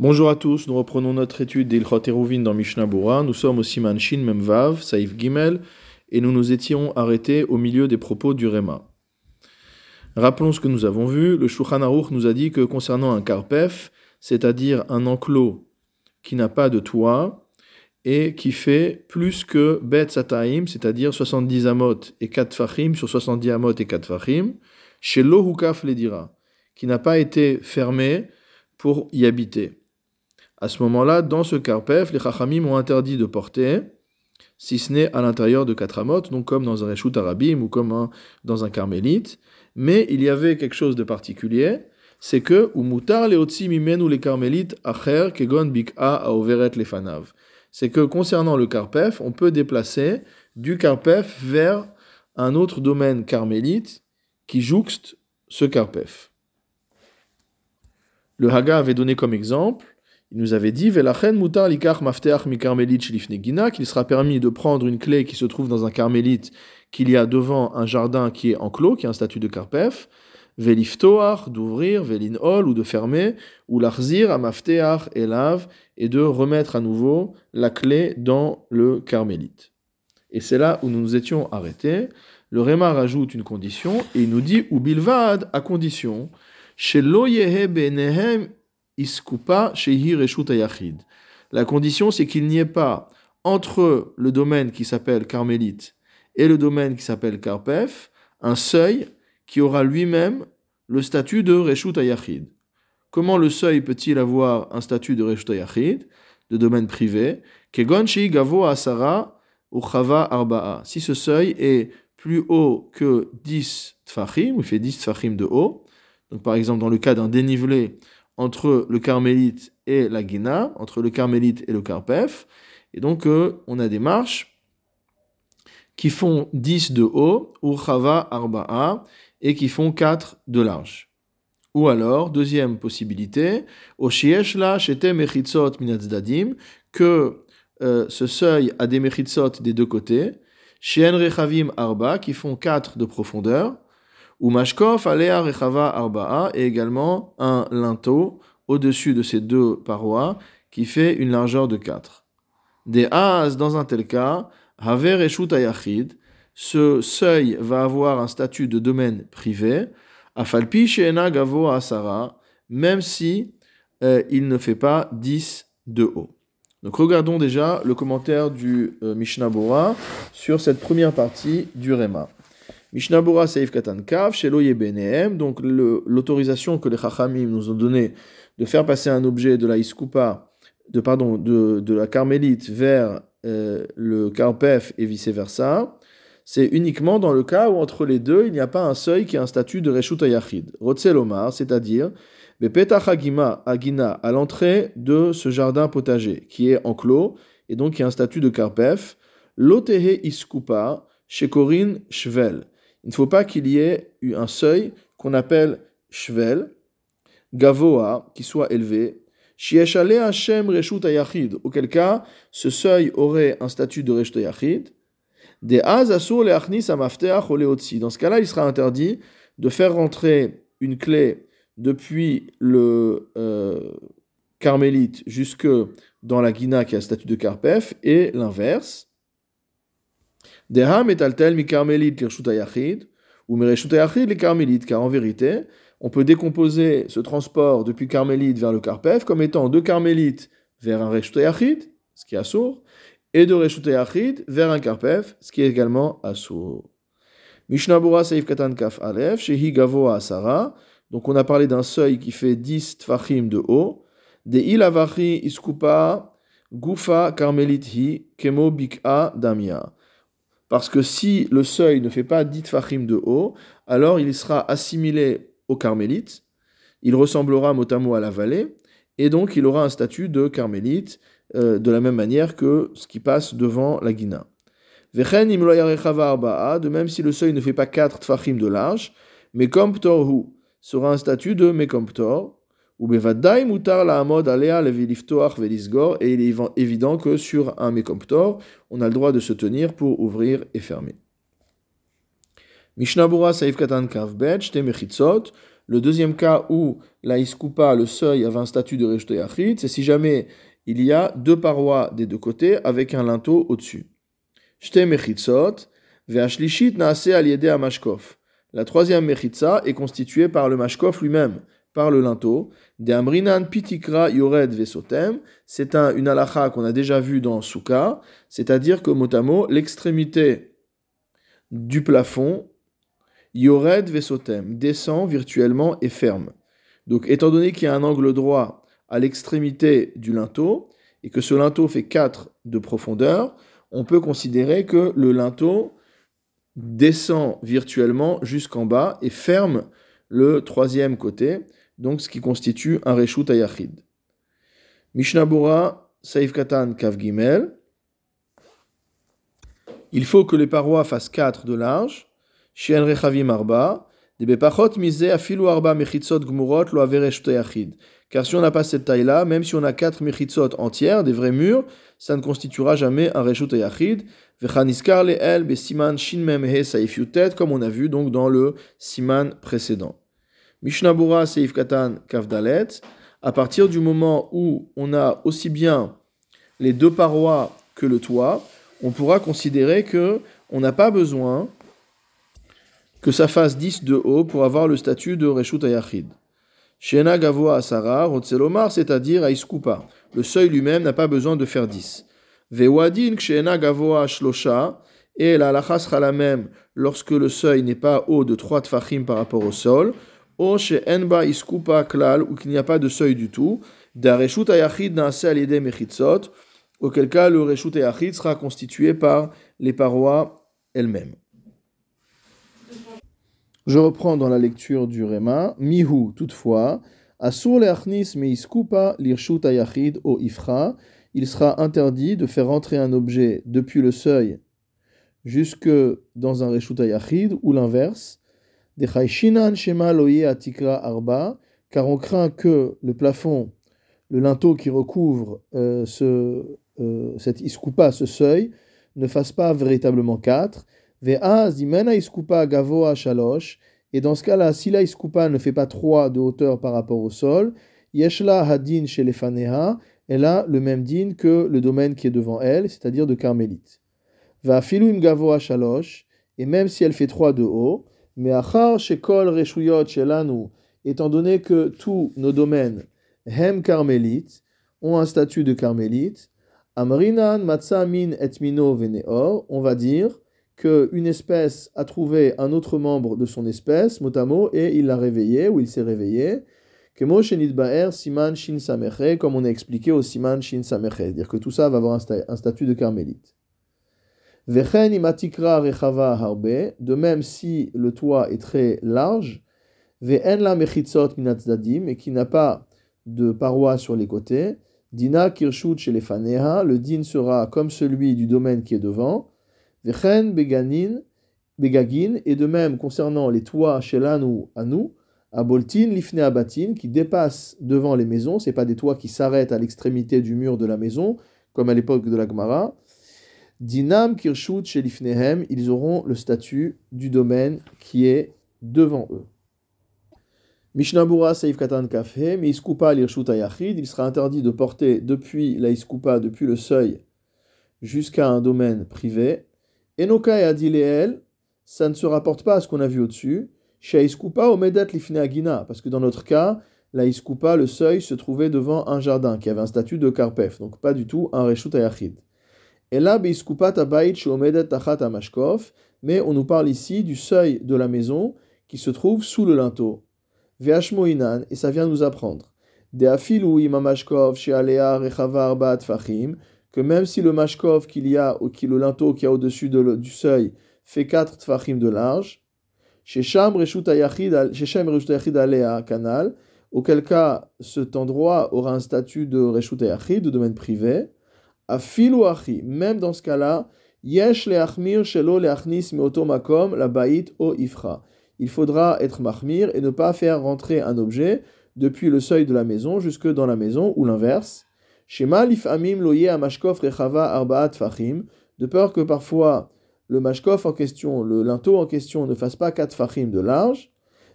Bonjour à tous, nous reprenons notre étude d'Ilchot Eruvin dans Mishnah Bura. Nous sommes au Siman Shin Memvav, Saïf Gimel, et nous nous étions arrêtés au milieu des propos du Réma. Rappelons ce que nous avons vu. Le Shulchan Aruch nous a dit que concernant un karpef, c'est-à-dire un enclos qui n'a pas de toit et qui fait plus que Bet Sataim, c'est-à-dire 70 amot et 4 fachim sur 70 amot et 4 fachim, chez Lohukaf Ledira, qui n'a pas été fermé pour y habiter. À ce moment-là, dans ce karpef, les chachamim ont interdit de porter, si ce n'est à l'intérieur de quatre amotes, donc comme dans un reshut arabim ou comme dans un carmélite. Mais il y avait quelque chose de particulier, c'est que umutar leotzi ou les carmélites acher kegon bik'a aoveret lefanav. C'est que concernant le karpef, on peut déplacer du karpef vers un autre domaine carmélite qui jouxte ce karpef. Le Haga avait donné comme exemple il nous avait dit mutar qu'il sera permis de prendre une clé qui se trouve dans un carmélite qu'il y a devant un jardin qui est enclos, qui est un statut de karpef, veliftoar, d'ouvrir, velinol, ou de fermer, ou l'arzir à mafteach elav, et de remettre à nouveau la clé dans le carmélite. Et c'est là où nous nous étions arrêtés. Le Réma rajoute une condition, et il nous dit, ou bilvad, à condition, iskupa La condition, c'est qu'il n'y ait pas entre le domaine qui s'appelle Carmélite et le domaine qui s'appelle Karpef un seuil qui aura lui-même le statut de Reshut Ayachid. Comment le seuil peut-il avoir un statut de Reshut Ayachid, de domaine privé Kegon Gavo Asara Arba'a. Si ce seuil est plus haut que 10 tfachim, il fait 10 tfachim de haut, donc par exemple dans le cas d'un dénivelé entre le carmélite et la guina, entre le carmélite et le carpef. Et donc, euh, on a des marches qui font 10 de haut, ou chava arba'a, et qui font 4 de large. Ou alors, deuxième possibilité, shete mechitzot minatzdadim, que euh, ce seuil a des mechitzot des deux côtés, shien rechavim arba, qui font 4 de profondeur, ou mashkof alea rechava arba'a, et également un linteau au-dessus de ces deux parois qui fait une largeur de 4. Des as, dans un tel cas, haver eshut ayachid, ce seuil va avoir un statut de domaine privé, afalpi sheena gavo asara, même si euh, il ne fait pas 10 de haut. Donc regardons déjà le commentaire du euh, Mishnah Bora sur cette première partie du Réma. Mishnabura Seif Katan Kav, Shelo Yebenehem, donc l'autorisation que les Chachamim nous ont donnée de faire passer un objet de la Iskupa, de, pardon, de, de la Carmélite vers euh, le Karpef et vice-versa, c'est uniquement dans le cas où entre les deux, il n'y a pas un seuil qui a un statut de Reshut Ayachid. Rotzelomar, c'est-à-dire Bepetach Agima, Agina, à l'entrée de ce jardin potager, qui est enclos, et donc qui a un statut de Karpef, Lotehe Iskupa, chez Corinne Shvel il ne faut pas qu'il y ait eu un seuil qu'on appelle shvel, gavoa, qui soit élevé, shieshale Hashem reshut ayachid, auquel cas ce seuil aurait un statut de reshut ayachid, des az asur leachnis amafteach oleotsi. Dans ce cas-là, il sera interdit de faire rentrer une clé depuis le euh, carmélite jusque dans la guina qui a le statut de carpef et l'inverse. Deham altel mi karmelit yachid, ou yachid les carmélites, car en vérité, on peut décomposer ce transport depuis carmélite vers le karpef comme étant de carmélite vers un yachid, ce qui est assour, et de yachid vers un karpef, ce qui est également assour. Mishnabura Saif Katan Kaf Alef, Shehi Gavo Asara, donc on a parlé d'un seuil qui fait 10 tfachim de haut, de ilavachi iskupa gufa karmelit hi kemo bik'a damia. Parce que si le seuil ne fait pas dit fachim de haut, alors il sera assimilé au carmélite, il ressemblera mot à mot à la vallée, et donc il aura un statut de carmélite euh, de la même manière que ce qui passe devant la guina. De même si le seuil ne fait pas 4 tfachim de large, hu sera un statut de mekomptor, et il est évident que sur un mekomptor, on a le droit de se tenir pour ouvrir et fermer. Mishnabura saif katan kavbet, Le deuxième cas où la iskoupa, le seuil, avait un statut de Reshut Yachid, c'est si jamais il y a deux parois des deux côtés avec un linteau au-dessus. La troisième mechitza est constituée par le mashkof lui-même, par le linteau. Amrinan pitikra yored vesotem. C'est un, une halacha qu'on a déjà vu dans Souka, c'est-à-dire que motamo, l'extrémité du plafond, yored vesotem, descend virtuellement et ferme. Donc, étant donné qu'il y a un angle droit à l'extrémité du linteau, et que ce linteau fait 4 de profondeur, on peut considérer que le linteau descend virtuellement jusqu'en bas et ferme le troisième côté, donc ce qui constitue un reshut ayachid. Mishnabura Saif Katan Kav Gimel. Il faut que les parois fassent 4 de large. Shien Rechavim Arba. Ayachid. Car si on n'a pas cette taille-là, même si on a quatre mechitzot entières, des vrais murs, ça ne constituera jamais un reshut yachid. Vechaniskar le'el besiman shin mem he saif comme on a vu donc dans le siman précédent. Mishnabura seif katan kavdalet. À partir du moment où on a aussi bien les deux parois que le toit, on pourra considérer que on n'a pas besoin que ça fasse 10 de haut pour avoir le statut de reshut yachid. Shena Gavoa Asara, Rotzelomar, c'est-à-dire Aiskupa. Le seuil lui-même n'a pas besoin de faire 10. Vewadin Kshena Gavoa Shlosha, et la halakha sera la même lorsque le seuil n'est pas haut de 3 tfachim par rapport au sol. O Enba Iskupa Klal, ou qu'il n'y a pas de seuil du tout. Dareshut Ayachid Naase Alide Mechitzot, auquel cas le Reshut Ayachid sera constitué par les parois elles-mêmes. Je reprends dans la lecture du Réma. Mihu, toutefois, Asur leachnis meiskupa lirshut ayachid o ifra. Il sera interdit de faire entrer un objet depuis le seuil jusque dans un reshut ayachid ou l'inverse. Car on craint que le plafond, le linteau qui recouvre euh, euh, cette iskupa, ce seuil, ne fasse pas véritablement quatre. Et dans ce cas-là, si la iskupa ne fait pas 3 de hauteur par rapport au sol, yeshla hadin chez elle a le même din que le domaine qui est devant elle, c'est-à-dire de carmélite. Va filuim gavoa shalosh, et même si elle fait 3 de haut, mais achar shekol reshuyot shelanu, étant donné que tous nos domaines, hem carmélite, ont un statut de carmélite, amrinan matzamin etmino veneor, on va dire, qu'une espèce a trouvé un autre membre de son espèce, mot et il l'a réveillé, ou il s'est réveillé, Siman Shin comme on a expliqué au Siman Shin Sameche, c'est-à-dire que tout ça va avoir un, statut de carmélite. Vechen imatikra rechava harbe, de même si le toit est très large, et qui n'a pas de parois sur les côtés, dina kirshut chez les le din sera comme celui du domaine qui est devant, Vechen beganin, begagin, et de même concernant les toits chez l'Anou à nous, à Boltin, lifne abatin, qui dépassent devant les maisons, c'est pas des toits qui s'arrêtent à l'extrémité du mur de la maison, comme à l'époque de la Gemara. Dinam kirshut chez lifnehem, ils auront le statut du domaine qui est devant eux. Mishnabura Saif Katan Kafhe, mais Iskupa l'Irshut Ayachid, il sera interdit de porter depuis la Iskupa, depuis le seuil, jusqu'à un domaine privé, Enoka et Adileel, ça ne se rapporte pas à ce qu'on a vu au-dessus. Chez Omedat Lifne parce que dans notre cas, la Iskupa, le seuil, se trouvait devant un jardin qui avait un statut de Karpef, donc pas du tout un Reshut Ayachid. Et là, mais on nous parle ici du seuil de la maison qui se trouve sous le linteau. Veashmoinan, et ça vient nous apprendre. Que même si le mashkov qu'il y a, ou qui, le linteau qui a au-dessus de, du seuil, fait 4 tfachim de large, chez Shem Reshut Alea Canal, auquel cas cet endroit aura un statut de Reshut de domaine privé, même dans ce cas-là, Yesh leachmir shelo leachnis meotomakom la bait o ifra. Il faudra être mahmir et ne pas faire rentrer un objet depuis le seuil de la maison jusque dans la maison, ou l'inverse. Shema lifamim loye amashkov rechava arbaat fachim, de peur que parfois le mashkov en question, le linteau en question, ne fasse pas quatre fachim de large.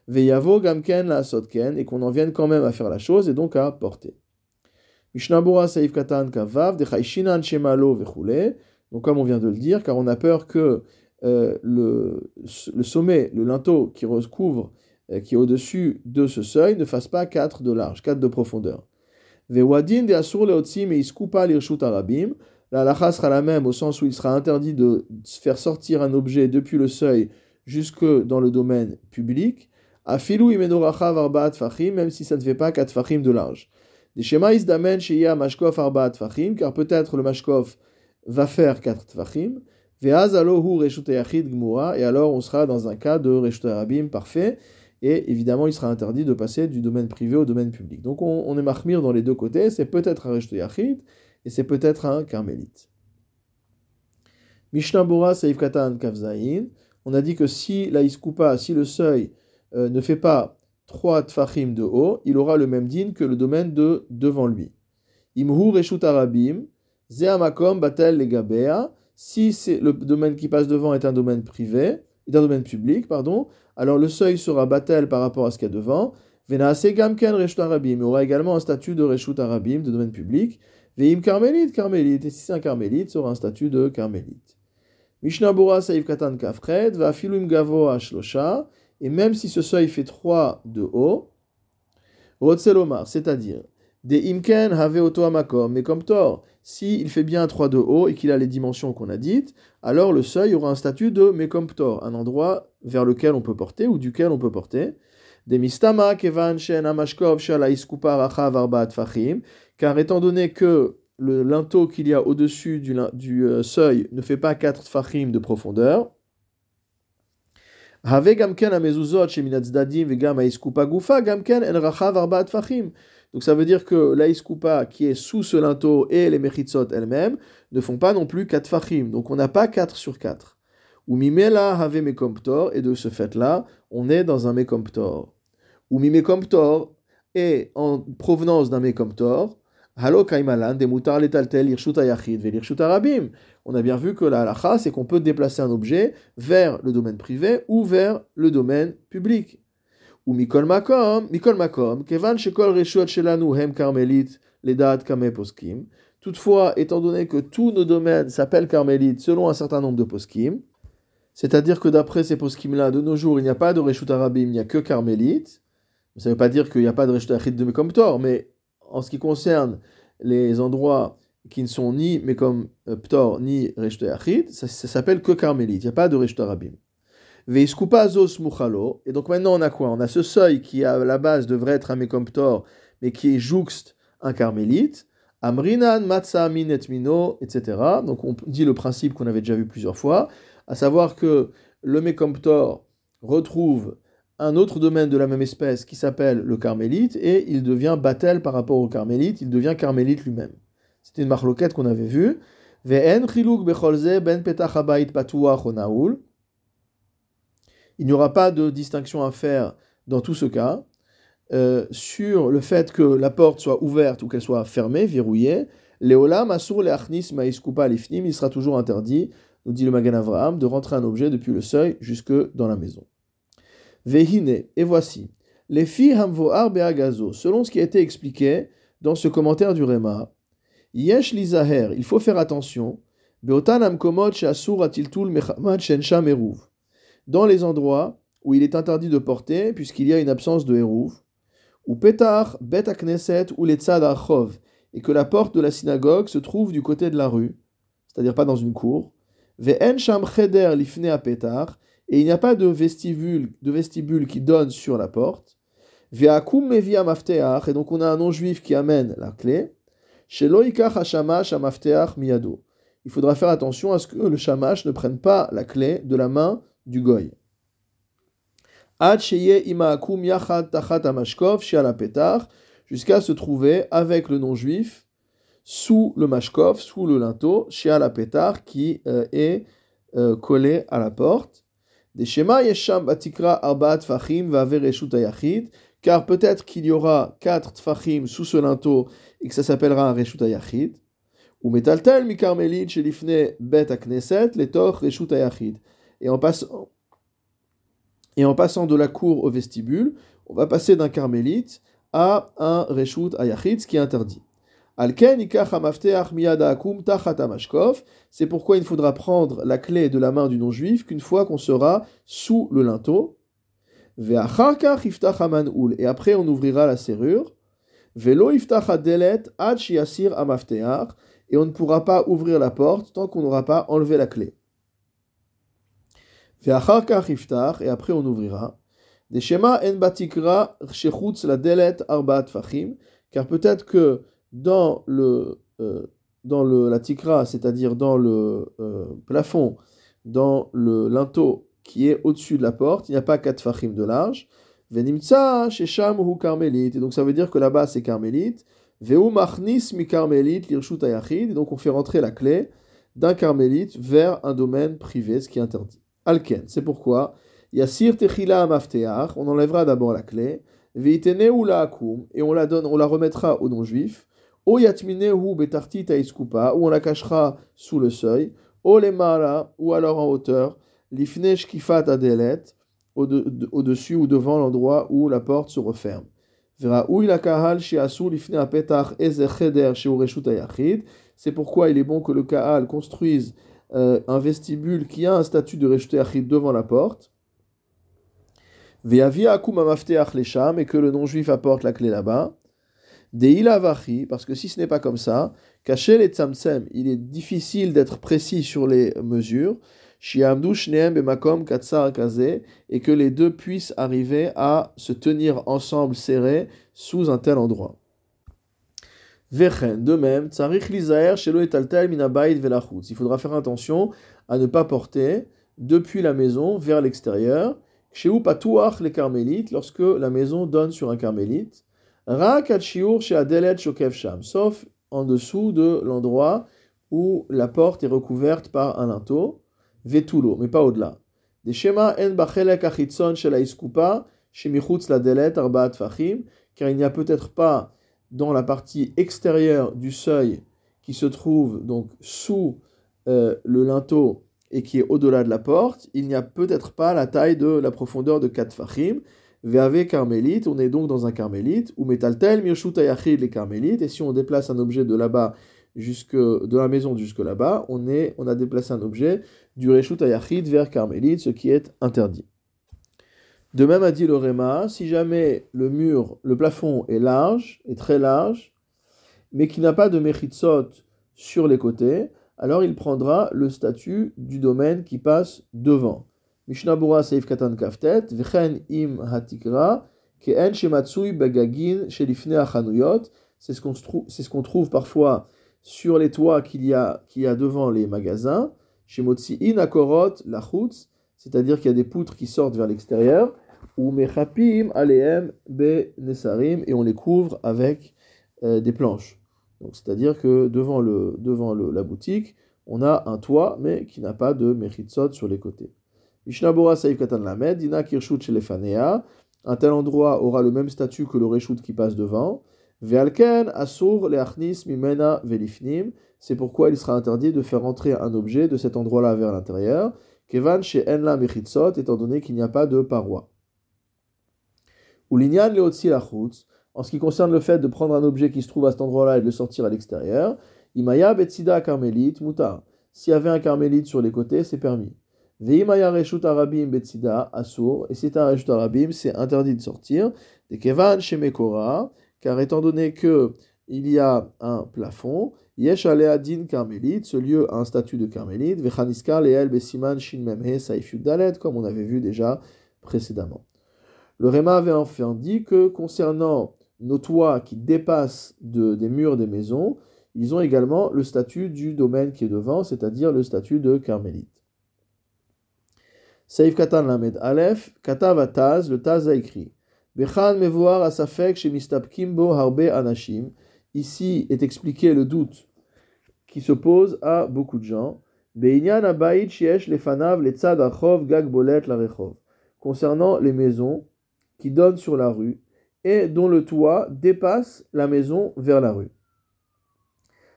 Veyavo gamken la sotken, et qu'on en vienne quand même à faire la chose et donc à porter. Mishnabura saif katan kavav, de shemalo vechule. Donc, comme on vient de le dire, car on a peur que euh, le, le, sommet, le linteau qui recouvre, euh, qui est au-dessus de ce seuil, ne fasse pas 4 de large, 4 de profondeur. Vewadin de asur leotzim et iskupa lirshut arabim. La halacha sera la même au sens où il sera interdit de faire sortir un objet depuis le seuil jusque dans le domaine public. Afilu imenoracha varbaat fachim, même si ça ne fait pas 4 fachim de large. Des schémas isdamen sheya mashkof arbaat fachim, car peut-être le mashkof va faire 4 tfachim. Et alors on sera dans un cas de reshut arabim parfait. Et évidemment, il sera interdit de passer du domaine privé au domaine public. Donc on, est marmire dans les deux côtés. C'est peut-être un reshut yachid et c'est peut-être un carmélite. Mishnah Bora Saif Katan Kavzaïn. On a dit que si la iskoupa, si le seuil euh, ne fait pas 3 tfachim de haut, il aura le même din que le domaine de devant lui. Imhu reshut arabim. Zeamakom batel legabea. Si le domaine qui passe devant est un domaine privé, est un domaine public, pardon, alors le seuil sera batel par rapport à ce qu'il y a devant. Venaase gamken reshut arabim. Il aura également un statut de reshut arabim, de domaine public. Veim carmélite, carmélite. Et si c'est un carmélite, aura un statut de carmélite. Mishnah Bora Saïf Katan Kafred, va filum gavo shlosha. Et même si ce seuil fait 3 de haut, Rotselomar, c'est-à-dire, des imken have oto amakom, s'il fait bien 3 de haut et qu'il a les dimensions qu'on a dites, alors le seuil aura un statut de mekomptor, un endroit vers lequel on peut porter ou duquel on peut porter. Car étant donné que le linteau qu'il y a au-dessus du, du euh, seuil ne fait pas 4 fachim de profondeur, donc ça veut dire que la qui est sous ce linteau et les mechitzot elles-mêmes ne font pas non plus 4 fachim. Donc on n'a pas 4 sur 4. Ou mimela have mekomptor, et de ce fait-là, on est dans un mekomptor. Ou mimekomptor est en provenance d'un mekomptor, Halo kaimalan de mutar letaltel yachid arabim. On a bien vu que la halacha, c'est qu'on peut déplacer un objet vers le domaine privé ou vers le domaine public. Ou mikol makom, mikol makom, kevan shekol reshuot shelanu hem karmelit ledat kame poskim. Toutefois, étant donné que tous nos domaines s'appellent carmélites selon un certain nombre de poskim, c'est-à-dire que d'après ces poskim-là, de nos jours, il n'y a pas de reshut arabim, il n'y a que carmélites. Ça ne veut pas dire qu'il n'y a pas de reshut achid de Mekomtor, mais en ce qui concerne les endroits qui ne sont ni mais euh, Ptor ni Achid, ça, s'appelle que Carmélite, il n'y a pas de Reshte Rabim. Zos Muchalo, et donc maintenant on a quoi? On a ce seuil qui à la base devrait être un Mekom Ptor, mais qui est jouxte un Carmélite. Amrinan, Matsa, Minet Mino, etc. Donc on dit le principe qu'on avait déjà vu plusieurs fois, à savoir que le Mekom retrouve un autre domaine de la même espèce qui s'appelle le carmélite, et il devient battel par rapport au carmélite, il devient carmélite lui-même. C'était une marloquette qu'on avait vue. ben Il n'y aura pas de distinction à faire dans tout ce cas euh, sur le fait que la porte soit ouverte ou qu'elle soit fermée, verrouillée. Léolam asur leachnis maïskupa lifnim, il sera toujours interdit, nous dit le Magan Avraham, de rentrer un objet depuis le seuil jusque dans la maison. Et voici, les filles selon ce qui a été expliqué dans ce commentaire du Réma, yesh lizaher, il faut faire attention, dans les endroits où il est interdit de porter, puisqu'il y a une absence de hérouv, ou petar bet akneset ou letzad achov, et que la porte de la synagogue se trouve du côté de la rue, c'est-à-dire pas dans une cour, ve'en sham cheder lifne et il n'y a pas de vestibule, qui donne sur la porte. et donc on a un non-juif qui amène la clé. Il faudra faire attention à ce que le shamash ne prenne pas la clé de la main du goy. Jusqu'à se trouver avec le non-juif sous le mashkov, sous le linteau, chez la pétar qui euh, est euh, collé à la porte. Des schémas yesham batikra arbaat fachim va car peut-être qu'il y aura quatre tfachim sous ce linteau et que ça s'appellera un reshut ayachid. Ou metaltel mi karmelin shelifne bet akneset letor reshut ayachid. Et en passant Et en passant de la cour au vestibule, on va passer d'un carmélite à un reshut ayachid, ce qui est interdit. C'est pourquoi il faudra prendre la clé de la main du non-juif qu'une fois qu'on sera sous le linteau. Et après on ouvrira la serrure. Et on ne pourra pas ouvrir la porte tant qu'on n'aura pas enlevé la clé. Et après on ouvrira. Des schémas en batikra la delet arbaat fachim, car peut-être que dans le euh, dans le la tikra, c'est-à-dire dans le euh, plafond, dans le linteau qui est au-dessus de la porte, il n'y a pas quatre fachim de large. Venimtsa shesham hu carmélite. Et donc ça veut dire que là-bas c'est carmélite. Veu machnis mi carmélite lirshut ayachid. Et donc on fait rentrer la clé d'un carmélite vers un domaine privé, ce qui est interdit. Alken, c'est pourquoi? Yassir techila mafteach, on enlèvera d'abord la clé, veitene ou la akum, et on la donne, on la remettra au non-juif, o yatmine ou betarti taiskupa, ou on la cachera sous le seuil, o lemala, ou alors en hauteur, lifne shkifat adelet, au-dessus ou devant l'endroit où la porte se referme. C'est pourquoi il est bon que le kahal construise euh, un vestibule qui a un statut de reshut devant la porte et que le non-juif apporte la clé là-bas. parce que si ce n'est pas comme ça, caché les tzamtsem, il est difficile d'être précis sur les mesures. Et que les deux puissent arriver à se tenir ensemble serrés sous un tel endroit. de même, il faudra faire attention à ne pas porter depuis la maison vers l'extérieur, chez Upatouach les carmélites, lorsque la maison donne sur un carmélite, Rak chez Adelet Sham, sauf en dessous de l'endroit où la porte est recouverte par un linteau, Mais pas au-delà. Des schémas En Bachelek Achitson Iskupa, la Delet Arbaat Fachim, car il n'y a peut-être pas dans la partie extérieure du seuil qui se trouve donc sous euh, le linteau et qui est au-delà de la porte, il n'y a peut-être pas la taille de la profondeur de 4 fachim. Ve'ave carmélite, on est donc dans un carmélite, ou metaltel ayachid les carmélites, et si on déplace un objet de là-bas jusque de la maison jusque là-bas, on, est, on a déplacé un objet du reshut ayachid vers carmélite, ce qui est interdit. De même a dit le Réma, si jamais le mur, le plafond est large, est très large, mais qui n'a pas de mechitsot sur les côtés, alors il prendra le statut du domaine qui passe devant. Mishnabura Seif Katan Kaftet, Vchen im Hatikra, Ke'en Shematsui Bagagin Shelifne Achanuyot, c'est ce qu'on trouve parfois sur les toits qu'il y a, qu'il y a devant les magasins, Shemotsi In Akorot Lachutz, c'est-à-dire qu'il y a des poutres qui sortent vers l'extérieur, ou Mechapim Aleem Be Nesarim, et on les couvre avec euh, des planches c'est-à-dire que devant, le, devant le, la boutique, on a un toit, mais qui n'a pas de mechitsot sur les côtés. Mishnabura Saïf Katan Lamed, Dina Kirshut Shelefanea, un tel endroit aura le même statut que le reshut qui passe devant. Velifnim, c'est pourquoi il sera interdit de faire entrer un objet de cet endroit-là vers l'intérieur. Kevan chez Enla Mechitsot, étant donné qu'il n'y a pas de paroi. Ulinyan Leotzi Lachutz, en ce qui concerne le fait de prendre un objet qui se trouve à cet endroit-là et de le sortir à l'extérieur, Imaya Betsida Carmélite, Muta. S'il y avait un carmélite sur les côtés, c'est permis. Veimaya Reshut Arabim Betsida, Asur. Et si c'est un Reshut Arabim, c'est interdit de sortir. De Kevan Shemekora, car étant donné que il y a un plafond, Yesh Din Carmélite, ce lieu a un statut de carmélite, Vechaniska Leel Besiman Shin Memhe Saifud Dalet, comme on avait vu déjà précédemment. Le Réma avait enfin dit que concernant nos toits qui dépassent des murs des maisons, ils ont également le statut du domaine qui est devant, c'est-à-dire le statut de carmélite. Saif Katan Lamed Aleph, Katav Taz, le Taz a écrit Ici est expliqué le doute qui se pose à beaucoup de gens. Concernant les maisons qui donnent sur la rue et dont le toit dépasse la maison vers la rue.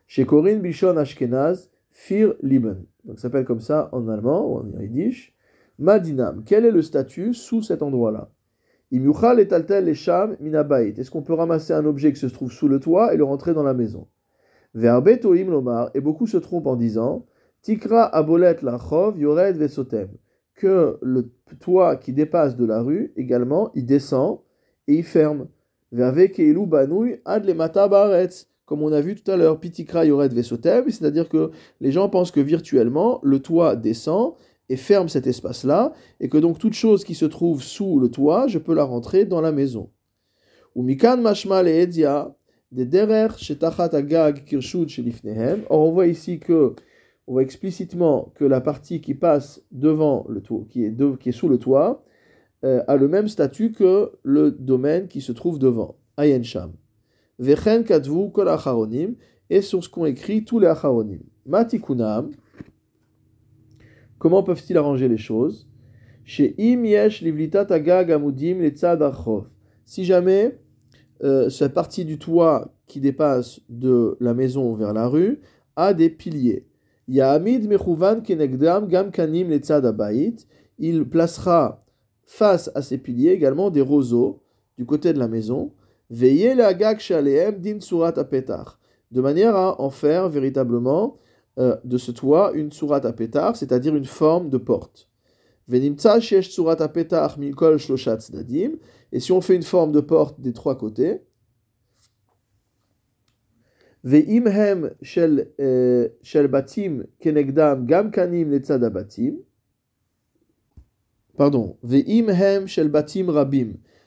Chez Corinne Bishon Ashkenaz, Fir Liben. Donc ça s'appelle comme ça en allemand ou en yiddish. Madinam, quel est le statut sous cet endroit-là? Est-ce qu'on peut ramasser un objet qui se trouve sous le toit et le rentrer dans la maison? Verbe toim lomar, et beaucoup se trompent en disant Tikra abolet lachov yored vesotem, que le toit qui dépasse de la rue, également, il descend et il ferme. Verbe keilu banouy ad le baretz, comme on a vu tout à l'heure, pitikra yored vesotem, c'est-à-dire que les gens pensent que virtuellement, le toit descend ferme cet espace-là, et que donc toute chose qui se trouve sous le toit, je peux la rentrer dans la maison. Ou mikan mashma le des derer shetachat agag kirshut shelifnehem. On voit ici que, on voit explicitement que la partie qui passe devant le toit, qui est, sous le toit, euh, a le même statut que le domaine qui se trouve devant. Ayen sham. Vechen kol acharonim, et sur ce qu'ont écrit tous les acharonim. Matikunam, Comment peuvent-ils arranger les choses? Chez Si jamais euh, cette partie du toit qui dépasse de la maison vers la rue a des piliers. Gam Il placera face à ces piliers également des roseaux du côté de la maison. Veillez Shaleem Din Surat Apetar. De manière à en faire véritablement euh, de ce toit une surat à pétar, c'est-à-dire une forme de porte. Et si on fait une forme de porte des trois côtés, euh. Pardon.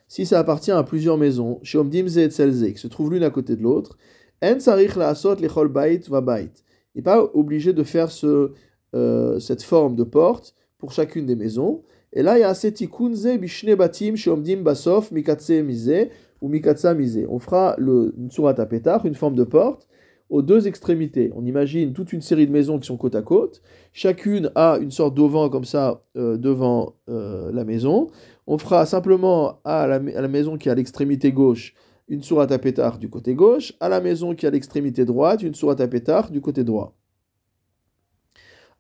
Si ça appartient à plusieurs maisons, qui se trouvent l'une à côté de l'autre, n'est pas obligé de faire ce, euh, cette forme de porte pour chacune des maisons. Et là, il y a Setikunze bishne batim shomdim basof mikatse mise ou mikatsa mise. On fera le surat petar, une forme de porte, aux deux extrémités. On imagine toute une série de maisons qui sont côte à côte. Chacune a une sorte d'auvent comme ça euh, devant euh, la maison. On fera simplement à la, à la maison qui est à l'extrémité gauche une sourate à pétard du côté gauche, à la maison qui est à l'extrémité droite, une sourate à pétard du côté droit.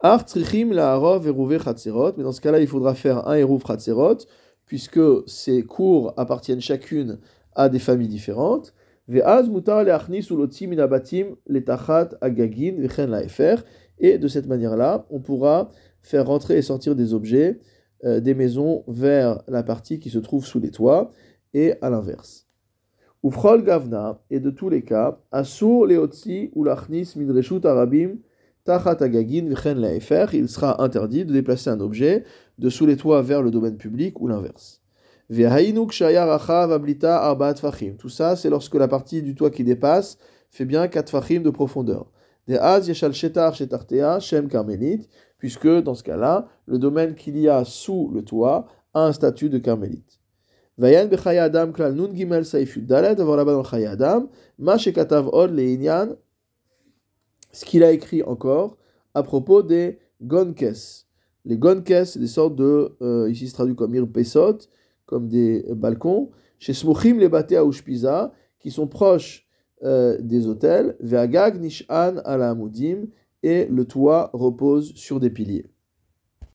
Ar trichim la mais dans ce cas-là, il faudra faire un eruv chatzerot, puisque ces cours appartiennent chacune à des familles différentes. Ve'az mutar le'achnis ulotzim minabatim letachat agagin laefer, et de cette manière-là, on pourra faire rentrer et sortir des objets euh, des maisons vers la partie qui se trouve sous les toits, et à l'inverse. Ufrol gavna, et de tous les cas, asur ou lachnis midreshut arabim tachat agagin vchen laefer, il sera interdit de déplacer un objet de sous les toits vers le domaine public ou l'inverse. Tout ça, c'est lorsque la partie du toit qui dépasse fait bien 4 fachim de profondeur. Shem carmélite, puisque dans ce cas-là, le domaine qu'il y a sous le toit a un statut de carmélite. Ce qu'il a écrit encore à propos des gonkes. Les gonkes, c'est des sortes de, euh, ici se traduit comme irpesot, comme des balcons, chez smuchim les bate ushpiza, qui sont proches euh, des hôtels, ve'agag nishan ala amudim, et le toit repose sur des piliers.